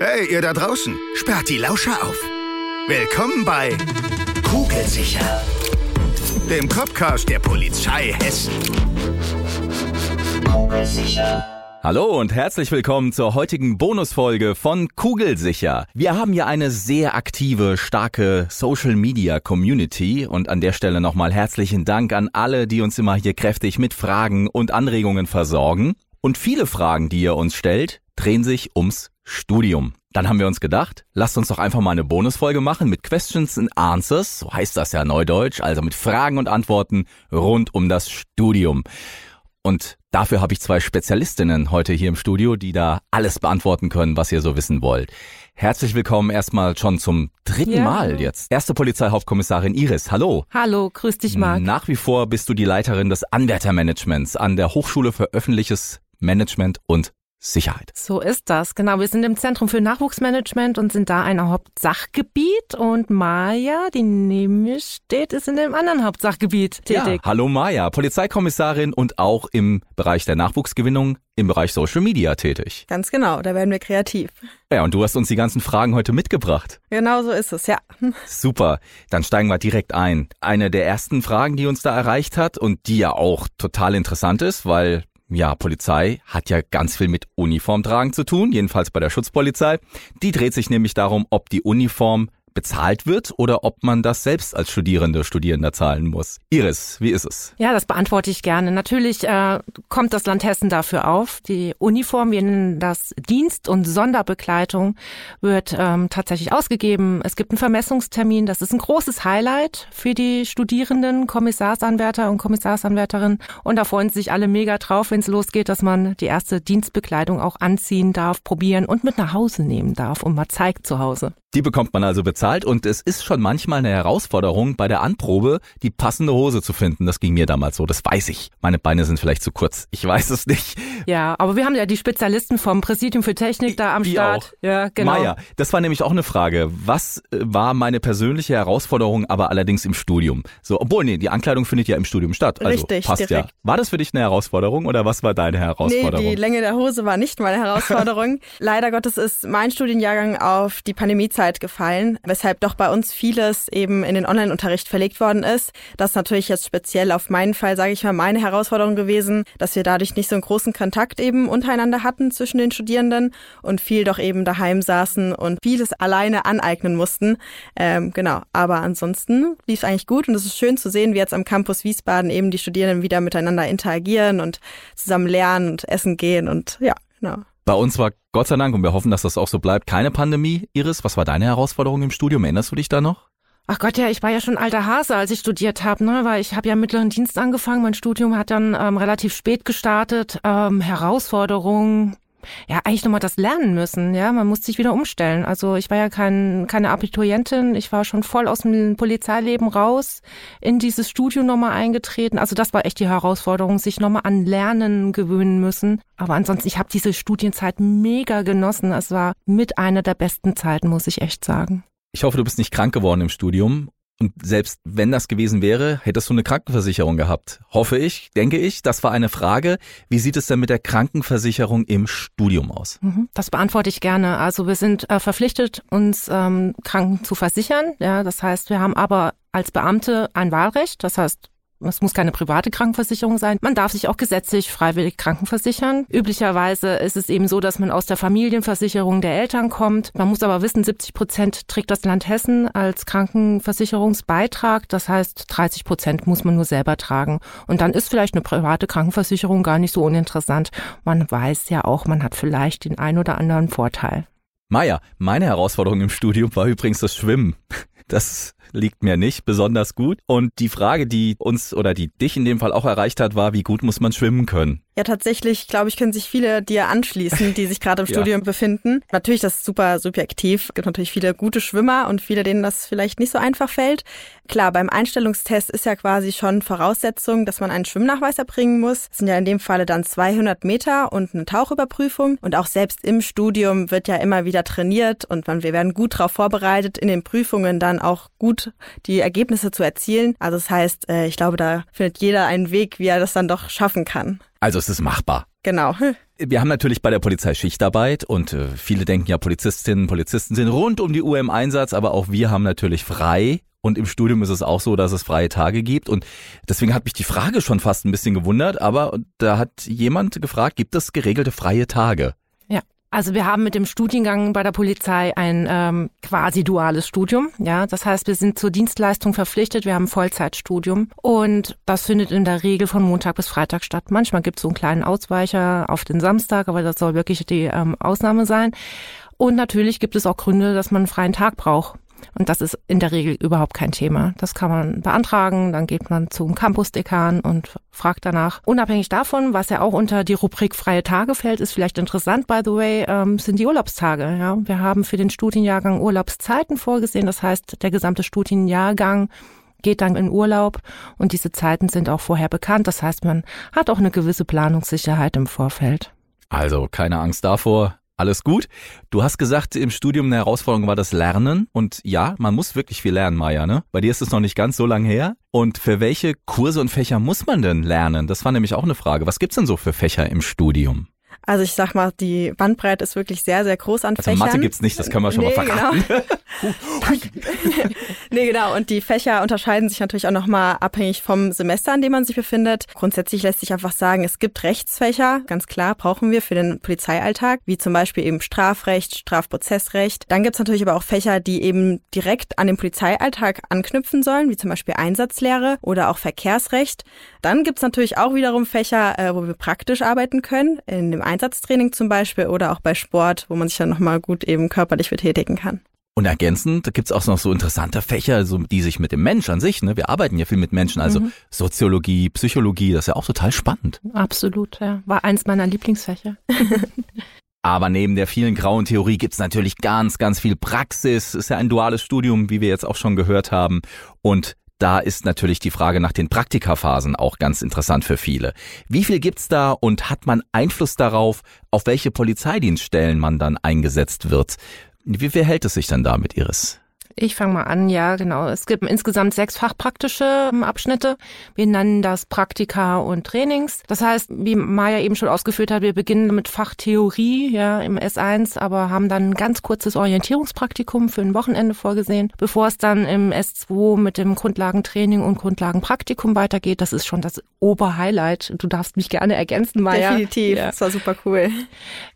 Hey, ihr da draußen, sperrt die Lauscher auf. Willkommen bei Kugelsicher, dem Copcast der Polizei Hessen. Kugelsicher. Hallo und herzlich willkommen zur heutigen Bonusfolge von Kugelsicher. Wir haben hier eine sehr aktive, starke Social Media Community und an der Stelle nochmal herzlichen Dank an alle, die uns immer hier kräftig mit Fragen und Anregungen versorgen. Und viele Fragen, die ihr uns stellt, drehen sich ums Studium. Dann haben wir uns gedacht, lasst uns doch einfach mal eine Bonusfolge machen mit Questions and Answers, so heißt das ja neudeutsch, also mit Fragen und Antworten rund um das Studium. Und dafür habe ich zwei Spezialistinnen heute hier im Studio, die da alles beantworten können, was ihr so wissen wollt. Herzlich willkommen erstmal schon zum dritten Ja. Mal jetzt. Erste Polizeihauptkommissarin Iris, hallo. Hallo, grüß dich, Marc. Nach wie vor bist du die Leiterin des Anwärtermanagements an der Hochschule für öffentliches Management und Sicherheit. So ist das. Genau, wir sind im Zentrum für Nachwuchsmanagement und sind da ein Hauptsachgebiet. Und Maja, die neben mir steht, ist in dem anderen Hauptsachgebiet tätig. Ja, hallo Maja, Polizeikommissarin und auch im Bereich der Nachwuchsgewinnung, im Bereich Social Media tätig. Ganz genau, da werden wir kreativ. Ja, und du hast uns die ganzen Fragen heute mitgebracht. Genau so ist es, ja. Super, dann steigen wir direkt ein. Eine der ersten Fragen, die uns da erreicht hat und die ja auch total interessant ist, weil ja, Polizei hat ja ganz viel mit Uniformtragen zu tun, jedenfalls bei der Schutzpolizei. Die dreht sich nämlich darum, ob die Uniform bezahlt wird oder ob man das selbst als Studierende, Studierender zahlen muss. Iris, wie ist es? Ja, das beantworte ich gerne. Natürlich äh, kommt das Land Hessen dafür auf. Die Uniform, wir nennen das Dienst- und Sonderbegleitung, wird ähm, tatsächlich ausgegeben. Es gibt einen Vermessungstermin. Das ist ein großes Highlight für die Studierenden, Kommissarsanwärter und Kommissarsanwärterinnen. Und da freuen sich alle mega drauf, wenn es losgeht, dass man die erste Dienstbekleidung auch anziehen darf, probieren und mit nach Hause nehmen darf und mal zeigt zu Hause. Die bekommt man also bezahlt und es ist schon manchmal eine Herausforderung, bei der Anprobe die passende Hose zu finden. Das ging mir damals so, das weiß ich. Meine Beine sind vielleicht zu kurz, ich weiß es nicht. Ja, aber wir haben ja die Spezialisten vom Präsidium für Technik da am Die Start. auch. Ja, genau. Maja, das war nämlich auch eine Frage. Was äh, war meine persönliche Herausforderung, aber allerdings im Studium? So, obwohl, nee, die Ankleidung findet ja im Studium statt. Also Richtig, passt ja. direkt. War das für dich eine Herausforderung oder was war deine Nee, Herausforderung? die Länge der Hose war nicht meine Herausforderung. Leider Gottes ist mein Studienjahrgang auf die Pandemiezeit gefallen, weshalb doch bei uns vieles eben in den Online-Unterricht verlegt worden ist. Das ist natürlich jetzt speziell auf meinen Fall, sage ich mal, meine Herausforderung gewesen, dass wir dadurch nicht so einen großen Kontakt eben untereinander hatten zwischen den Studierenden und viel doch eben daheim saßen und vieles alleine aneignen mussten. Ähm, genau, aber ansonsten lief es eigentlich gut und es ist schön zu sehen, wie jetzt am Campus Wiesbaden eben die Studierenden wieder miteinander interagieren und zusammen lernen und essen gehen und ja, genau. Bei uns war Gott sei Dank, und wir hoffen, dass das auch so bleibt, keine Pandemie. Iris, was war deine Herausforderung im Studium? Erinnerst du dich da noch? Ach Gott, ja, ich war ja schon alter Hase, als ich studiert habe, ne? Weil ich habe ja mittleren Dienst angefangen. Mein Studium hat dann ähm, relativ spät gestartet. Ähm, Herausforderungen, ja, eigentlich nochmal das lernen müssen, ja. Man muss sich wieder umstellen. Also ich war ja kein, keine Abiturientin, ich war schon voll aus dem Polizeileben raus, in dieses Studium nochmal eingetreten. Also das war echt die Herausforderung, sich nochmal an Lernen gewöhnen müssen. Aber ansonsten, ich habe diese Studienzeit mega genossen. Es war mit einer der besten Zeiten, muss ich echt sagen. Ich hoffe, du bist nicht krank geworden im Studium. Und selbst wenn das gewesen wäre, hättest du eine Krankenversicherung gehabt. Hoffe ich, denke ich. Das war eine Frage. Wie sieht es denn mit der Krankenversicherung im Studium aus? Mhm, Das beantworte ich gerne. Also wir sind äh, verpflichtet, uns ähm, Kranken zu versichern. Ja, das heißt, wir haben aber als Beamte ein Wahlrecht. Das heißt, es muss keine private Krankenversicherung sein. Man darf sich auch gesetzlich freiwillig krankenversichern. Üblicherweise ist es eben so, dass man aus der Familienversicherung der Eltern kommt. Man muss aber wissen, 70 Prozent trägt das Land Hessen als Krankenversicherungsbeitrag. Das heißt, 30 Prozent muss man nur selber tragen. Und dann ist vielleicht eine private Krankenversicherung gar nicht so uninteressant. Man weiß ja auch, man hat vielleicht den ein oder anderen Vorteil. Maja, meine Herausforderung im Studium war übrigens das Schwimmen. Das liegt mir nicht besonders gut. Und die Frage, die uns oder die dich in dem Fall auch erreicht hat, war, wie gut muss man schwimmen können? Ja, tatsächlich, glaube ich, können sich viele dir anschließen, die sich gerade im Ja. Studium befinden. Natürlich, das ist super subjektiv. Es gibt natürlich viele gute Schwimmer und viele, denen das vielleicht nicht so einfach fällt. Klar, beim Einstellungstest ist ja quasi schon Voraussetzung, dass man einen Schwimmnachweis erbringen muss. Das sind ja in dem Falle dann 200 Meter und eine Tauchüberprüfung. Und auch selbst im Studium wird ja immer wieder trainiert und man, wir werden gut darauf vorbereitet, in den Prüfungen dann auch gut die Ergebnisse zu erzielen. Also das heißt, äh, ich glaube, da findet jeder einen Weg, wie er das dann doch schaffen kann. Also es ist machbar. Genau. Wir haben natürlich bei der Polizei Schichtarbeit und äh, viele denken ja, Polizistinnen, Polizisten sind rund um die Uhr im Einsatz, aber auch wir haben natürlich frei. Und im Studium ist es auch so, dass es freie Tage gibt. Und deswegen hat mich die Frage schon fast ein bisschen gewundert. Aber da hat jemand gefragt, gibt es geregelte freie Tage? Also wir haben mit dem Studiengang bei der Polizei ein ähm, quasi duales Studium. Ja, das heißt, wir sind zur Dienstleistung verpflichtet. Wir haben ein Vollzeitstudium und das findet in der Regel von Montag bis Freitag statt. Manchmal gibt es so einen kleinen Ausweicher auf den Samstag, aber das soll wirklich die ähm, Ausnahme sein. Und natürlich gibt es auch Gründe, dass man einen freien Tag braucht. Und das ist in der Regel überhaupt kein Thema. Das kann man beantragen, dann geht man zum Campusdekan und fragt danach. Unabhängig davon, was ja auch unter die Rubrik freie Tage fällt, ist vielleicht interessant, by the way, ähm, sind die Urlaubstage. Ja, wir haben für den Studienjahrgang Urlaubszeiten vorgesehen. Das heißt, der gesamte Studienjahrgang geht dann in Urlaub und diese Zeiten sind auch vorher bekannt. Das heißt, man hat auch eine gewisse Planungssicherheit im Vorfeld. Also keine Angst davor. Alles gut. Du hast gesagt, im Studium eine Herausforderung war das Lernen. Und ja, man muss wirklich viel lernen, Maja, ne? Bei dir ist es noch nicht ganz so lang her. Und für welche Kurse und Fächer muss man denn lernen? Das war nämlich auch eine Frage. Was gibt's denn so für Fächer im Studium? Also ich sag mal, die Bandbreite ist wirklich sehr, sehr groß an also Fächern. Mathe gibt's nicht, das können wir schon nee, mal verraten. Genau. nee, genau. Und die Fächer unterscheiden sich natürlich auch nochmal abhängig vom Semester, an dem man sich befindet. Grundsätzlich lässt sich einfach sagen, es gibt Rechtsfächer, ganz klar, brauchen wir für den Polizeialltag, wie zum Beispiel eben Strafrecht, Strafprozessrecht. Dann gibt's natürlich aber auch Fächer, die eben direkt an den Polizeialltag anknüpfen sollen, wie zum Beispiel Einsatzlehre oder auch Verkehrsrecht. Dann gibt's natürlich auch wiederum Fächer, äh, wo wir praktisch arbeiten können, in dem Einsatztraining zum Beispiel oder auch bei Sport, wo man sich dann nochmal gut eben körperlich betätigen kann. Und ergänzend gibt's auch noch so interessante Fächer, so, die sich mit dem Mensch an sich, ne, wir arbeiten ja viel mit Menschen, also mhm. Soziologie, Psychologie, das ist ja auch total spannend. Absolut, ja. War eins meiner Lieblingsfächer. Aber neben der vielen grauen Theorie gibt's natürlich ganz, ganz viel Praxis. Ist ja ein duales Studium, wie wir jetzt auch schon gehört haben. Und da ist natürlich die Frage nach den Praktikaphasen auch ganz interessant für viele. Wie viel gibt's da und hat man Einfluss darauf, auf welche Polizeidienststellen man dann eingesetzt wird? Wie verhält es sich dann damit, Iris? Ich fange mal an, ja, genau. Es gibt insgesamt sechs fachpraktische ähm, Abschnitte. Wir nennen das Praktika und Trainings. Das heißt, wie Maja eben schon ausgeführt hat, wir beginnen mit Fachtheorie, ja, im S1, aber haben dann ein ganz kurzes Orientierungspraktikum für ein Wochenende vorgesehen, bevor es dann im S2 mit dem Grundlagentraining und Grundlagenpraktikum weitergeht. Das ist schon das Oberhighlight. Du darfst mich gerne ergänzen, Maja. Definitiv. Ja. Das war super cool.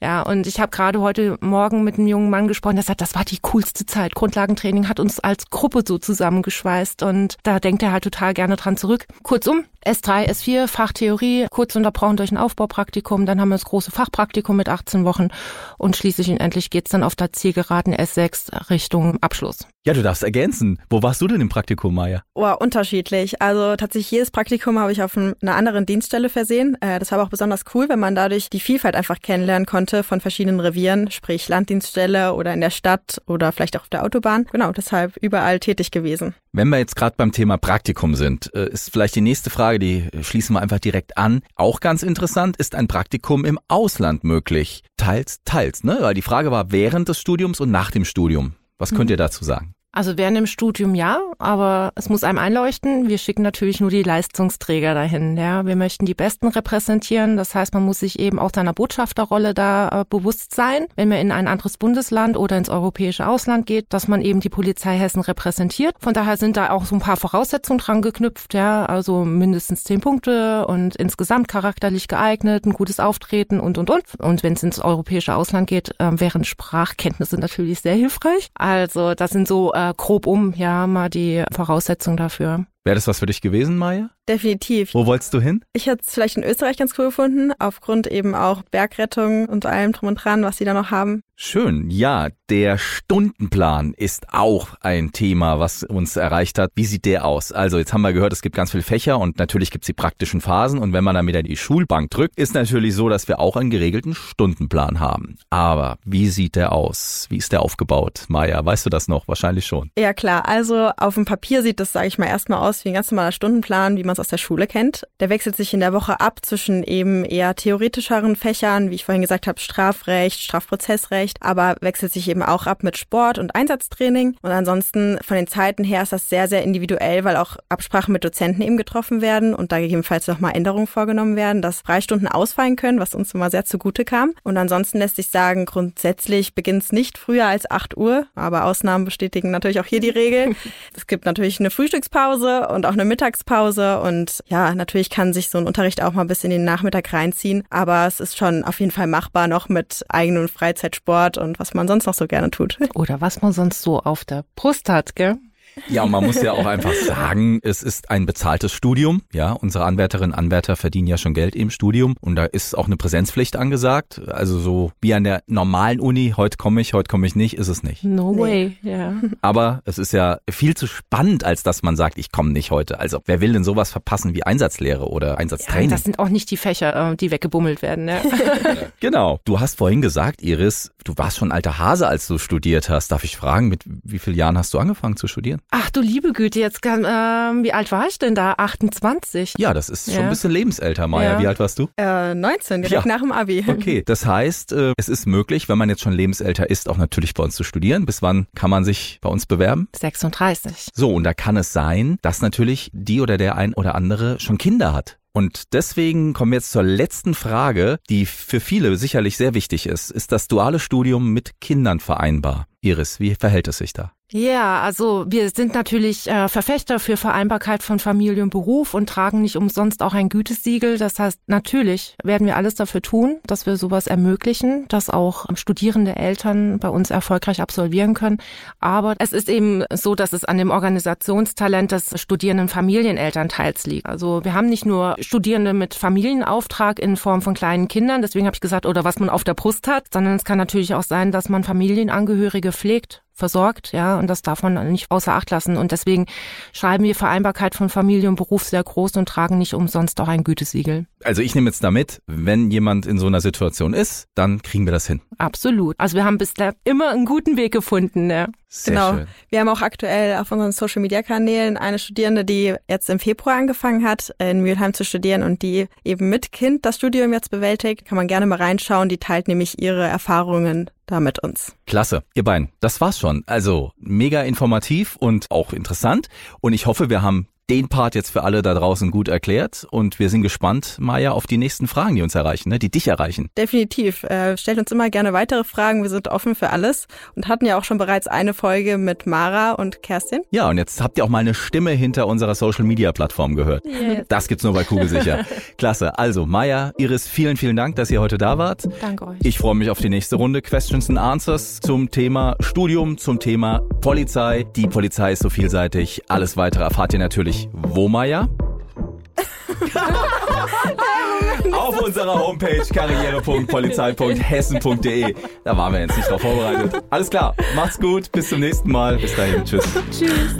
Ja, und ich habe gerade heute Morgen mit einem jungen Mann gesprochen, der sagt, das war die coolste Zeit. Grundlagentraining hat uns als Gruppe so zusammengeschweißt und da denkt er halt total gerne dran zurück. Kurzum, S3, S4, Fachtheorie, kurz unterbrochen durch ein Aufbaupraktikum, dann haben wir das große Fachpraktikum mit 18 Wochen und schließlich und endlich geht's dann auf der Zielgeraden S6 Richtung Abschluss. Ja, du darfst ergänzen. Wo warst du denn im Praktikum, Maya? Oh, unterschiedlich. Also tatsächlich jedes Praktikum habe ich auf einer anderen Dienststelle versehen. Äh, das war aber auch besonders cool, wenn man dadurch die Vielfalt einfach kennenlernen konnte von verschiedenen Revieren, sprich Landdienststelle oder in der Stadt oder vielleicht auch auf der Autobahn. Genau, deshalb überall tätig gewesen. Wenn wir jetzt gerade beim Thema Praktikum sind, äh, ist vielleicht die nächste Frage, die schließen wir einfach direkt an. Auch ganz interessant, ist ein Praktikum im Ausland möglich? Teils, teils, ne? Weil die Frage war während des Studiums und nach dem Studium. Was könnt ihr dazu sagen? Also während dem Studium ja, aber es muss einem einleuchten. Wir schicken natürlich nur die Leistungsträger dahin. Ja, wir möchten die Besten repräsentieren. Das heißt, man muss sich eben auch seiner Botschafterrolle da äh, bewusst sein, wenn man in ein anderes Bundesland oder ins europäische Ausland geht, dass man eben die Polizei Hessen repräsentiert. Von daher sind da auch so ein paar Voraussetzungen dran geknüpft. Ja, also mindestens zehn Punkte und insgesamt charakterlich geeignet, ein gutes Auftreten und und und. Und wenn es ins europäische Ausland geht, äh, wären Sprachkenntnisse natürlich sehr hilfreich. Also das sind so äh, grob um, ja, mal die Voraussetzung dafür. Wäre das was für dich gewesen, Maya? Definitiv. Wo wolltest du hin? Ich hätte es vielleicht in Österreich ganz cool gefunden, aufgrund eben auch Bergrettung und allem drum und dran, was sie da noch haben. Schön, ja, der Stundenplan ist auch ein Thema, was uns erreicht hat. Wie sieht der aus? Also jetzt haben wir gehört, es gibt ganz viele Fächer und natürlich gibt es die praktischen Phasen und wenn man dann wieder die Schulbank drückt, ist natürlich so, dass wir auch einen geregelten Stundenplan haben. Aber wie sieht der aus? Wie ist der aufgebaut? Maya, weißt du das noch? Wahrscheinlich schon. Ja klar, also auf dem Papier sieht das, sage ich mal, erstmal aus wie ein ganz normaler Stundenplan, wie man es aus der Schule kennt. Der wechselt sich in der Woche ab zwischen eben eher theoretischeren Fächern, wie ich vorhin gesagt habe, Strafrecht, Strafprozessrecht, aber wechselt sich eben auch ab mit Sport und Einsatztraining. Und ansonsten von den Zeiten her ist das sehr, sehr individuell, weil auch Absprachen mit Dozenten eben getroffen werden und da gegebenenfalls nochmal Änderungen vorgenommen werden, dass Freistunden ausfallen können, was uns immer sehr zugute kam. Und ansonsten lässt sich sagen, grundsätzlich beginnt es nicht früher als 8 Uhr, aber Ausnahmen bestätigen natürlich auch hier die Regel. es gibt natürlich eine Frühstückspause und auch eine Mittagspause und ja, natürlich kann sich so ein Unterricht auch mal bis in den Nachmittag reinziehen, aber es ist schon auf jeden Fall machbar noch mit eigenem Freizeitsport und was man sonst noch so gerne tut. Oder was man sonst so auf der Brust hat, gell? Ja, und man muss ja auch einfach sagen, es ist ein bezahltes Studium. Ja, unsere Anwärterinnen und Anwärter verdienen ja schon Geld im Studium und da ist auch eine Präsenzpflicht angesagt. Also so wie an der normalen Uni, heute komme ich, heute komme ich nicht, ist es nicht. No way, ja. Yeah. Aber es ist ja viel zu spannend, als dass man sagt, ich komme nicht heute. Also wer will denn sowas verpassen wie Einsatzlehre oder Einsatztraining? Ja, das sind auch nicht die Fächer, äh, die weggebummelt werden. Ne? genau. Du hast vorhin gesagt, Iris, du warst schon alter Hase, als du studiert hast. Darf ich fragen, mit wie vielen Jahren hast du angefangen zu studieren? Ach du liebe Güte, jetzt kann, ähm, wie alt war ich denn da? 28. Ja, das ist ja. schon ein bisschen lebensälter, Maja. Ja. Wie alt warst du? Äh, 19, direkt ja. nach dem Abi. Okay, das heißt, äh, es ist möglich, wenn man jetzt schon lebensälter ist, auch natürlich bei uns zu studieren. Bis wann kann man sich bei uns bewerben? 36. So, und da kann es sein, dass natürlich die oder der ein oder andere schon Kinder hat. Und deswegen kommen wir jetzt zur letzten Frage, die für viele sicherlich sehr wichtig ist. Ist das duale Studium mit Kindern vereinbar? Iris, wie verhält es sich da? Ja, also wir sind natürlich äh, Verfechter für Vereinbarkeit von Familie und Beruf und tragen nicht umsonst auch ein Gütesiegel. Das heißt, natürlich werden wir alles dafür tun, dass wir sowas ermöglichen, dass auch studierende Eltern bei uns erfolgreich absolvieren können. Aber es ist eben so, dass es an dem Organisationstalent des studierenden Familienelternteils liegt. Also wir haben nicht nur Studierende mit Familienauftrag in Form von kleinen Kindern, deswegen habe ich gesagt, oder was man auf der Brust hat, sondern es kann natürlich auch sein, dass man Familienangehörige pflegt versorgt, ja, und das darf man nicht außer Acht lassen. Und deswegen schreiben wir Vereinbarkeit von Familie und Beruf sehr groß und tragen nicht umsonst auch ein Gütesiegel. Also ich nehme jetzt damit, wenn jemand in so einer Situation ist, dann kriegen wir das hin. Absolut. Also wir haben bisher immer einen guten Weg gefunden. Ja. Sehr genau. Schön. Wir haben auch aktuell auf unseren Social Media Kanälen eine Studierende, die jetzt im Februar angefangen hat, in Mülheim zu studieren und die eben mit Kind das Studium jetzt bewältigt. Kann man gerne mal reinschauen. Die teilt nämlich ihre Erfahrungen da mit uns. Klasse, ihr beiden. Das war's schon. Also mega informativ und auch interessant. Und ich hoffe, wir haben den Part jetzt für alle da draußen gut erklärt und wir sind gespannt, Maja, auf die nächsten Fragen, die uns erreichen, ne? die dich erreichen. Definitiv. Äh, stellt uns immer gerne weitere Fragen. Wir sind offen für alles und hatten ja auch schon bereits eine Folge mit Mara und Kerstin. Ja, und jetzt habt ihr auch mal eine Stimme hinter unserer Social Media Plattform gehört. Yes. Das gibt's nur bei Kugelsicher. Klasse. Also, Maja, Iris, vielen, vielen Dank, dass ihr heute da wart. Danke euch. Ich freue mich auf die nächste Runde Questions and Answers zum Thema Studium, zum Thema Polizei. Die Polizei ist so vielseitig. Alles weitere erfahrt ihr natürlich wo, Maja? Auf unserer Homepage karriere.polizei.hessen.de. Da waren wir jetzt nicht drauf vorbereitet. Alles klar, macht's gut, bis zum nächsten Mal. Bis dahin, tschüss. Tschüss.